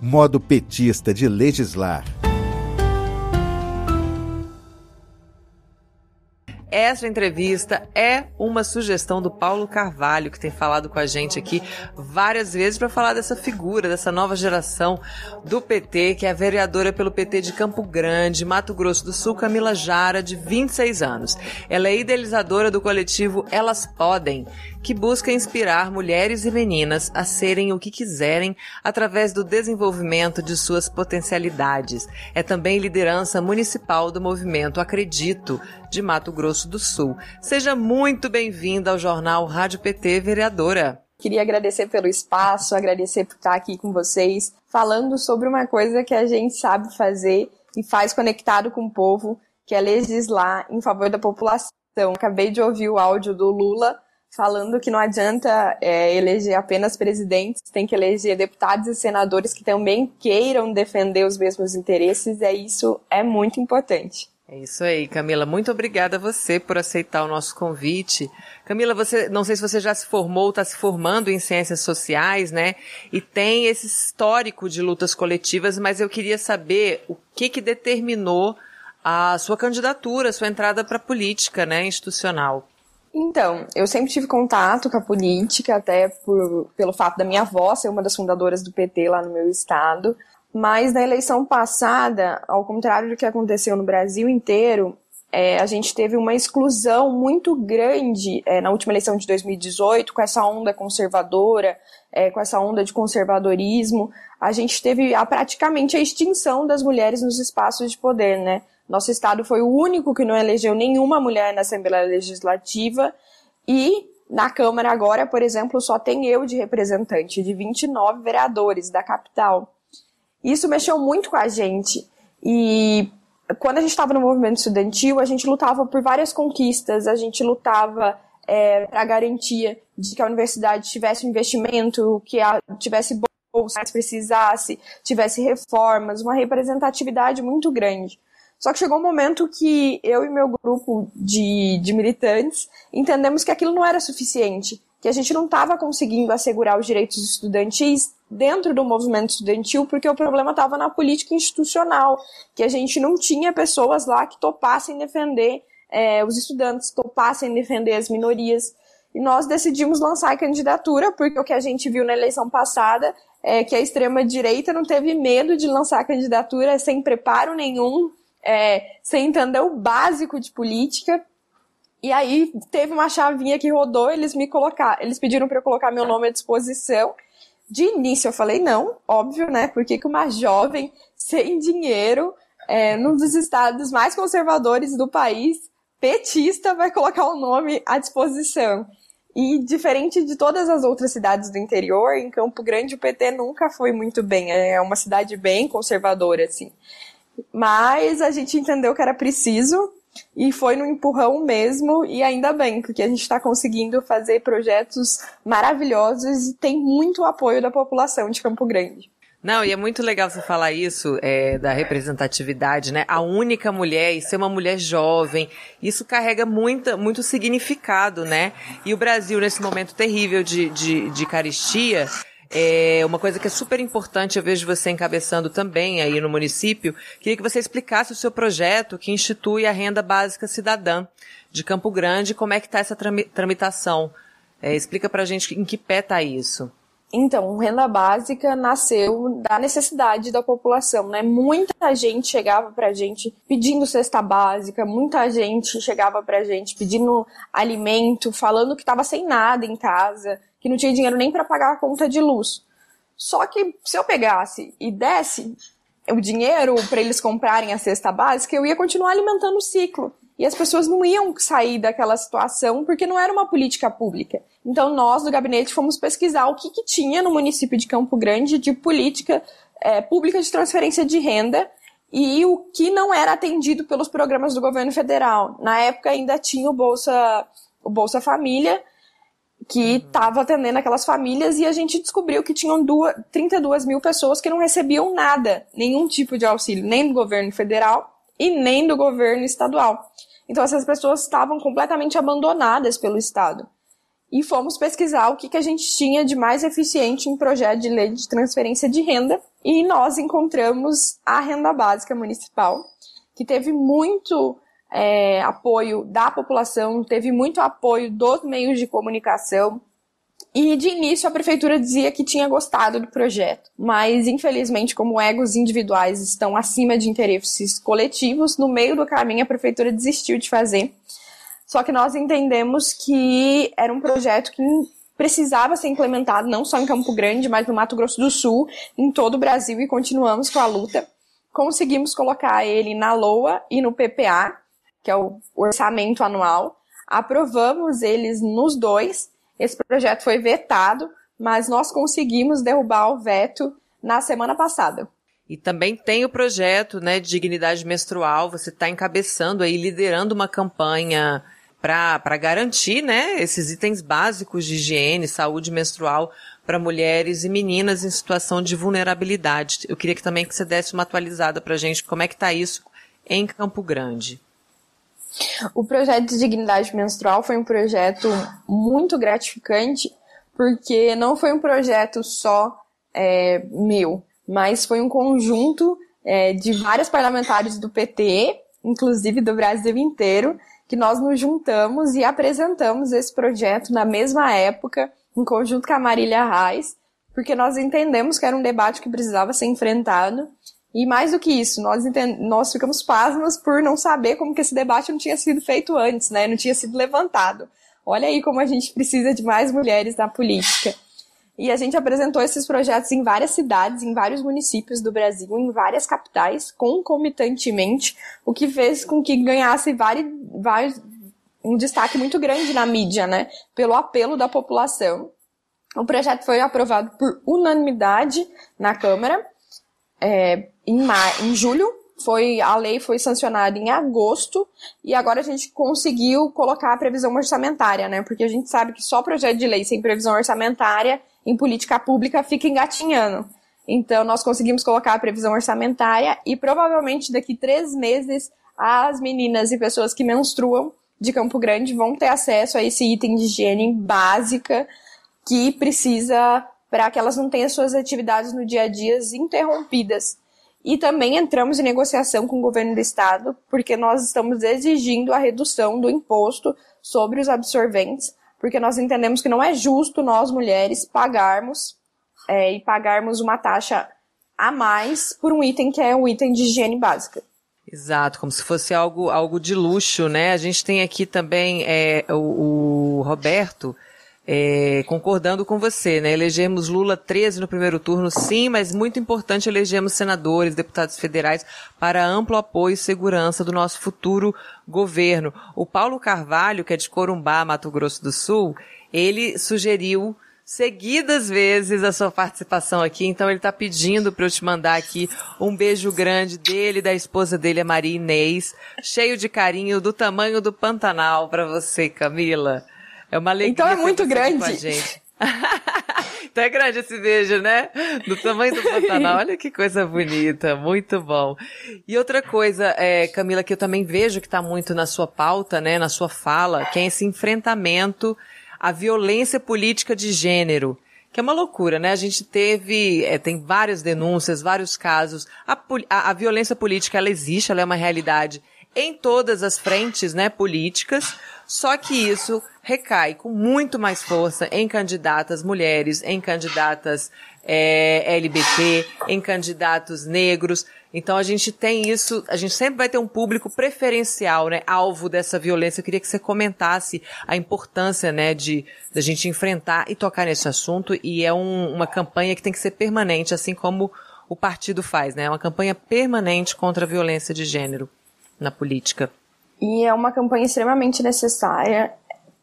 Modo petista de legislar. Essa entrevista é uma sugestão do Paulo Carvalho, que tem falado com a gente aqui várias vezes para falar dessa figura, dessa nova geração do PT, que é a vereadora pelo PT de Campo Grande, Mato Grosso do Sul, Camila Jara, de 26 anos. Ela é idealizadora do coletivo Elas Podem, que busca inspirar mulheres e meninas a serem o que quiserem através do desenvolvimento de suas potencialidades. É também liderança municipal do movimento Acredito, de Mato Grosso do Sul. Seja muito bem-vinda ao jornal Rádio PT Vereadora. Queria agradecer pelo espaço, agradecer por estar aqui com vocês, falando sobre uma coisa que a gente sabe fazer e faz conectado com o povo, que é legislar em favor da população. Acabei de ouvir o áudio do Lula falando que não adianta é, eleger apenas presidentes, tem que eleger deputados e senadores que também queiram defender os mesmos interesses, é isso é muito importante. É isso aí, Camila. Muito obrigada a você por aceitar o nosso convite. Camila, você, não sei se você já se formou, está se formando em ciências sociais, né? E tem esse histórico de lutas coletivas, mas eu queria saber o que que determinou a sua candidatura, a sua entrada para a política, né, institucional. Então, eu sempre tive contato com a política, até por, pelo fato da minha avó ser uma das fundadoras do PT lá no meu estado. Mas na eleição passada, ao contrário do que aconteceu no Brasil inteiro, é, a gente teve uma exclusão muito grande é, na última eleição de 2018, com essa onda conservadora, é, com essa onda de conservadorismo. A gente teve a, praticamente a extinção das mulheres nos espaços de poder, né? Nosso estado foi o único que não elegeu nenhuma mulher na Assembleia Legislativa e na Câmara agora, por exemplo, só tem eu de representante de 29 vereadores da capital. Isso mexeu muito com a gente e quando a gente estava no movimento estudantil, a gente lutava por várias conquistas, a gente lutava é, para a garantia de que a universidade tivesse um investimento, que a, tivesse bolsas precisasse, tivesse reformas, uma representatividade muito grande. Só que chegou um momento que eu e meu grupo de, de militantes entendemos que aquilo não era suficiente, que a gente não estava conseguindo assegurar os direitos estudantis dentro do movimento estudantil, porque o problema estava na política institucional, que a gente não tinha pessoas lá que topassem defender é, os estudantes, topassem defender as minorias. E nós decidimos lançar a candidatura, porque o que a gente viu na eleição passada é que a extrema-direita não teve medo de lançar a candidatura sem preparo nenhum, é, sem entender o básico de política. E aí teve uma chavinha que rodou, eles me colocar, eles pediram para eu colocar meu nome à disposição. De início eu falei não, óbvio, né? Porque que uma jovem sem dinheiro, é, num dos estados mais conservadores do país, petista, vai colocar o nome à disposição. E diferente de todas as outras cidades do interior, em Campo Grande o PT nunca foi muito bem. É uma cidade bem conservadora, assim. Mas a gente entendeu que era preciso e foi no empurrão mesmo, e ainda bem, porque a gente está conseguindo fazer projetos maravilhosos e tem muito apoio da população de Campo Grande. Não, e é muito legal você falar isso, é, da representatividade, né? A única mulher e ser uma mulher jovem, isso carrega muita, muito significado, né? E o Brasil, nesse momento terrível de, de, de caristia, é uma coisa que é super importante, eu vejo você encabeçando também aí no município. Queria que você explicasse o seu projeto que institui a renda básica cidadã de Campo Grande, como é que está essa tramitação. É, explica pra gente em que pé está isso. Então, renda básica nasceu da necessidade da população, né? Muita gente chegava pra gente pedindo cesta básica, muita gente chegava pra gente pedindo alimento, falando que estava sem nada em casa, que não tinha dinheiro nem para pagar a conta de luz. Só que se eu pegasse e desse o dinheiro para eles comprarem a cesta básica, eu ia continuar alimentando o ciclo. E as pessoas não iam sair daquela situação porque não era uma política pública. Então nós do gabinete fomos pesquisar o que, que tinha no município de Campo Grande de política é, pública de transferência de renda e o que não era atendido pelos programas do governo federal. Na época ainda tinha o Bolsa, o Bolsa Família, que estava atendendo aquelas famílias e a gente descobriu que tinham duas, 32 mil pessoas que não recebiam nada, nenhum tipo de auxílio, nem do governo federal e nem do governo estadual. Então essas pessoas estavam completamente abandonadas pelo Estado. e fomos pesquisar o que, que a gente tinha de mais eficiente em projeto de lei de transferência de renda e nós encontramos a renda básica municipal, que teve muito é, apoio da população, teve muito apoio dos meios de comunicação, e de início a prefeitura dizia que tinha gostado do projeto, mas infelizmente, como egos individuais estão acima de interesses coletivos, no meio do caminho a prefeitura desistiu de fazer. Só que nós entendemos que era um projeto que precisava ser implementado não só em Campo Grande, mas no Mato Grosso do Sul, em todo o Brasil e continuamos com a luta. Conseguimos colocar ele na LOA e no PPA, que é o orçamento anual. Aprovamos eles nos dois esse projeto foi vetado, mas nós conseguimos derrubar o veto na semana passada. E também tem o projeto né, de dignidade menstrual, você está encabeçando aí, liderando uma campanha para garantir né, esses itens básicos de higiene, saúde menstrual para mulheres e meninas em situação de vulnerabilidade. Eu queria que também que você desse uma atualizada para a gente, como é que está isso em Campo Grande. O projeto de dignidade menstrual foi um projeto muito gratificante, porque não foi um projeto só é, meu, mas foi um conjunto é, de vários parlamentares do PT, inclusive do Brasil inteiro, que nós nos juntamos e apresentamos esse projeto na mesma época, em conjunto com a Marília Reis, porque nós entendemos que era um debate que precisava ser enfrentado e mais do que isso, nós, nós ficamos pasmas por não saber como que esse debate não tinha sido feito antes, né? Não tinha sido levantado. Olha aí como a gente precisa de mais mulheres na política. E a gente apresentou esses projetos em várias cidades, em vários municípios do Brasil, em várias capitais, concomitantemente, o que fez com que ganhasse vários, um destaque muito grande na mídia, né? Pelo apelo da população. O projeto foi aprovado por unanimidade na Câmara é, em, mar, em julho, foi a lei foi sancionada em agosto e agora a gente conseguiu colocar a previsão orçamentária, né? Porque a gente sabe que só projeto de lei sem previsão orçamentária em política pública fica engatinhando. Então nós conseguimos colocar a previsão orçamentária e provavelmente daqui três meses as meninas e pessoas que menstruam de Campo Grande vão ter acesso a esse item de higiene básica que precisa para que elas não tenham suas atividades no dia a dia interrompidas. E também entramos em negociação com o governo do estado, porque nós estamos exigindo a redução do imposto sobre os absorventes, porque nós entendemos que não é justo nós mulheres pagarmos é, e pagarmos uma taxa a mais por um item que é um item de higiene básica. Exato, como se fosse algo, algo de luxo, né? A gente tem aqui também é, o, o Roberto, é, concordando com você, né? Elegemos Lula 13 no primeiro turno, sim, mas muito importante elegemos senadores, deputados federais para amplo apoio e segurança do nosso futuro governo. O Paulo Carvalho, que é de Corumbá, Mato Grosso do Sul, ele sugeriu seguidas vezes a sua participação aqui, então ele está pedindo para eu te mandar aqui um beijo grande dele, da esposa dele, a Maria Inês, cheio de carinho, do tamanho do Pantanal para você, Camila. É uma alegria. Então é muito grande. Então é grande esse beijo, né? Do tamanho do Pantanal. Olha que coisa bonita, muito bom. E outra coisa, é, Camila, que eu também vejo que está muito na sua pauta, né, na sua fala, que é esse enfrentamento à violência política de gênero. Que é uma loucura, né? A gente teve, é, tem várias denúncias, vários casos. A, a, a violência política, ela existe, ela é uma realidade em todas as frentes, né, políticas. Só que isso recai com muito mais força em candidatas mulheres, em candidatas é, LGBT, em candidatos negros. Então a gente tem isso, a gente sempre vai ter um público preferencial, né, alvo dessa violência. Eu queria que você comentasse a importância, né, de da gente enfrentar e tocar nesse assunto. E é um, uma campanha que tem que ser permanente, assim como o partido faz, né? É uma campanha permanente contra a violência de gênero na política. E é uma campanha extremamente necessária.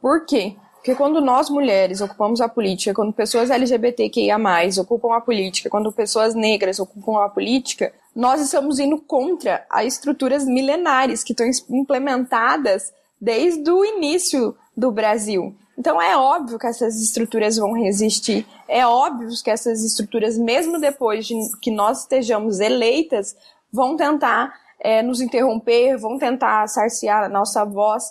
Por quê? Porque quando nós mulheres ocupamos a política, quando pessoas LGBTQIA+, ocupam a política, quando pessoas negras ocupam a política, nós estamos indo contra as estruturas milenares que estão implementadas desde o início do Brasil. Então é óbvio que essas estruturas vão resistir. É óbvio que essas estruturas, mesmo depois de que nós estejamos eleitas, vão tentar é, nos interromper, vão tentar sarciar a nossa voz,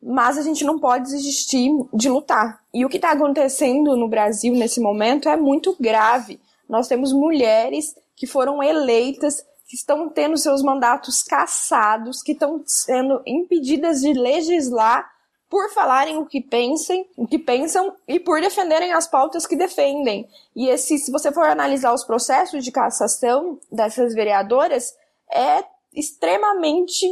mas a gente não pode desistir de lutar. E o que está acontecendo no Brasil nesse momento é muito grave. Nós temos mulheres que foram eleitas, que estão tendo seus mandatos cassados, que estão sendo impedidas de legislar por falarem o que pensem, o que pensam e por defenderem as pautas que defendem. E esse, se você for analisar os processos de cassação dessas vereadoras, é extremamente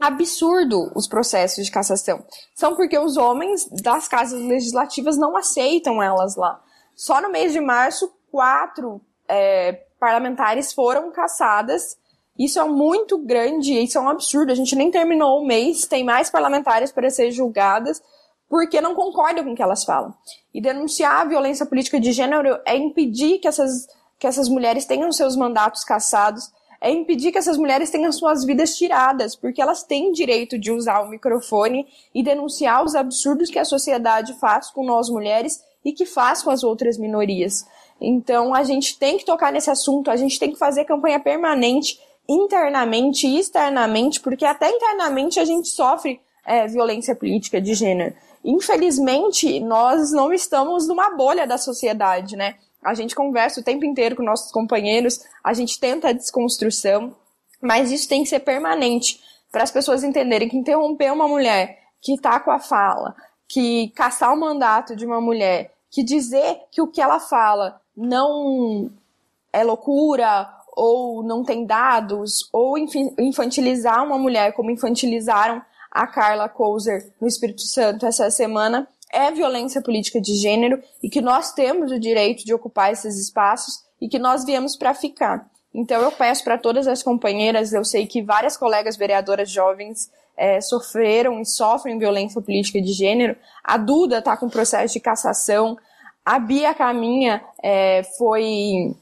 absurdo os processos de cassação. São porque os homens das casas legislativas não aceitam elas lá. Só no mês de março, quatro é, parlamentares foram cassadas isso é muito grande, isso é um absurdo. A gente nem terminou o mês, tem mais parlamentares para ser julgadas porque não concordam com o que elas falam. E denunciar a violência política de gênero é impedir que essas, que essas mulheres tenham seus mandatos cassados, é impedir que essas mulheres tenham suas vidas tiradas, porque elas têm direito de usar o microfone e denunciar os absurdos que a sociedade faz com nós mulheres e que faz com as outras minorias. Então a gente tem que tocar nesse assunto, a gente tem que fazer campanha permanente internamente e externamente, porque até internamente a gente sofre é, violência política de gênero. Infelizmente, nós não estamos numa bolha da sociedade, né? A gente conversa o tempo inteiro com nossos companheiros, a gente tenta a desconstrução, mas isso tem que ser permanente para as pessoas entenderem que interromper uma mulher que está com a fala, que caçar o mandato de uma mulher, que dizer que o que ela fala não é loucura ou não tem dados, ou infantilizar uma mulher como infantilizaram a Carla Couser no Espírito Santo essa semana, é violência política de gênero e que nós temos o direito de ocupar esses espaços e que nós viemos para ficar. Então eu peço para todas as companheiras, eu sei que várias colegas vereadoras jovens é, sofreram e sofrem violência política de gênero. A Duda está com processo de cassação. A Bia Caminha é, foi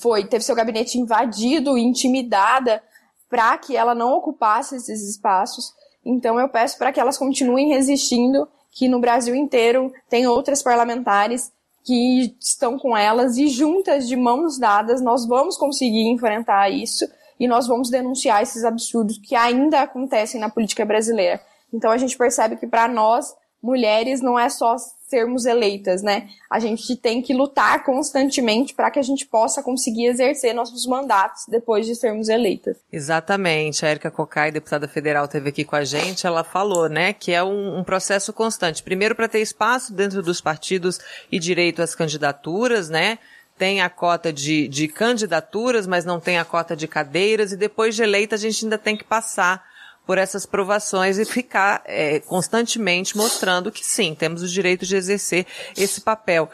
foi teve seu gabinete invadido, intimidada, para que ela não ocupasse esses espaços. Então eu peço para que elas continuem resistindo, que no Brasil inteiro tem outras parlamentares que estão com elas e juntas de mãos dadas nós vamos conseguir enfrentar isso e nós vamos denunciar esses absurdos que ainda acontecem na política brasileira. Então a gente percebe que para nós mulheres não é só sermos eleitas, né? A gente tem que lutar constantemente para que a gente possa conseguir exercer nossos mandatos depois de sermos eleitas. Exatamente. A Erika Cocai, deputada federal, teve aqui com a gente, ela falou, né, que é um, um processo constante. Primeiro para ter espaço dentro dos partidos e direito às candidaturas, né? Tem a cota de, de candidaturas, mas não tem a cota de cadeiras, e depois de eleita a gente ainda tem que passar por essas provações e ficar é, constantemente mostrando que sim, temos o direito de exercer esse papel.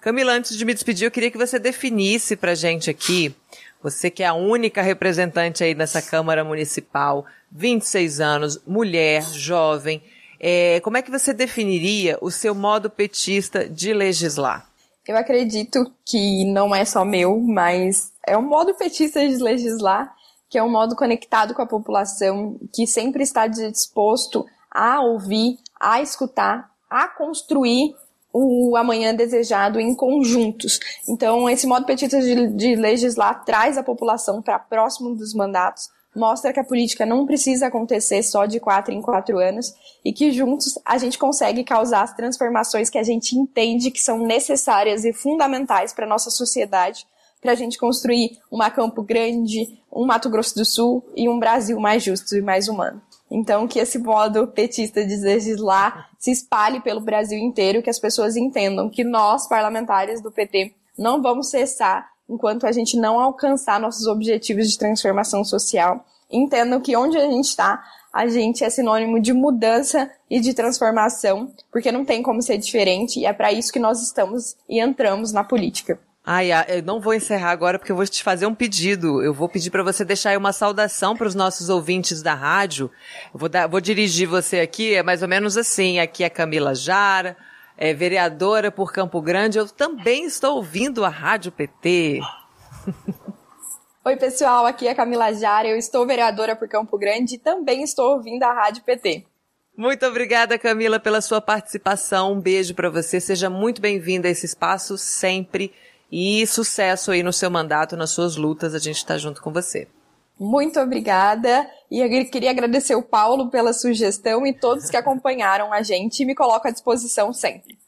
Camila, antes de me despedir, eu queria que você definisse para gente aqui, você que é a única representante aí nessa Câmara Municipal, 26 anos, mulher, jovem, é, como é que você definiria o seu modo petista de legislar? Eu acredito que não é só meu, mas é um modo petista de legislar que é um modo conectado com a população, que sempre está disposto a ouvir, a escutar, a construir o amanhã desejado em conjuntos. Então, esse modo petista de, de legislar traz a população para próximo dos mandatos, mostra que a política não precisa acontecer só de quatro em quatro anos e que juntos a gente consegue causar as transformações que a gente entende que são necessárias e fundamentais para a nossa sociedade para a gente construir uma Campo Grande, um Mato Grosso do Sul e um Brasil mais justo e mais humano. Então, que esse modo petista de legislar se espalhe pelo Brasil inteiro, que as pessoas entendam que nós, parlamentares do PT, não vamos cessar enquanto a gente não alcançar nossos objetivos de transformação social. Entendam que onde a gente está, a gente é sinônimo de mudança e de transformação, porque não tem como ser diferente, e é para isso que nós estamos e entramos na política. Ai, eu não vou encerrar agora porque eu vou te fazer um pedido. Eu vou pedir para você deixar aí uma saudação para os nossos ouvintes da rádio. Eu vou, dar, vou dirigir você aqui, é mais ou menos assim. Aqui é Camila Jara, é vereadora por Campo Grande. Eu também estou ouvindo a Rádio PT. Oi, pessoal, aqui é Camila Jara. Eu estou vereadora por Campo Grande e também estou ouvindo a Rádio PT. Muito obrigada, Camila, pela sua participação. Um beijo para você. Seja muito bem-vinda a esse espaço sempre. E sucesso aí no seu mandato, nas suas lutas. A gente está junto com você. Muito obrigada E eu queria agradecer o Paulo pela sugestão e todos que acompanharam a gente e me coloco à disposição sempre.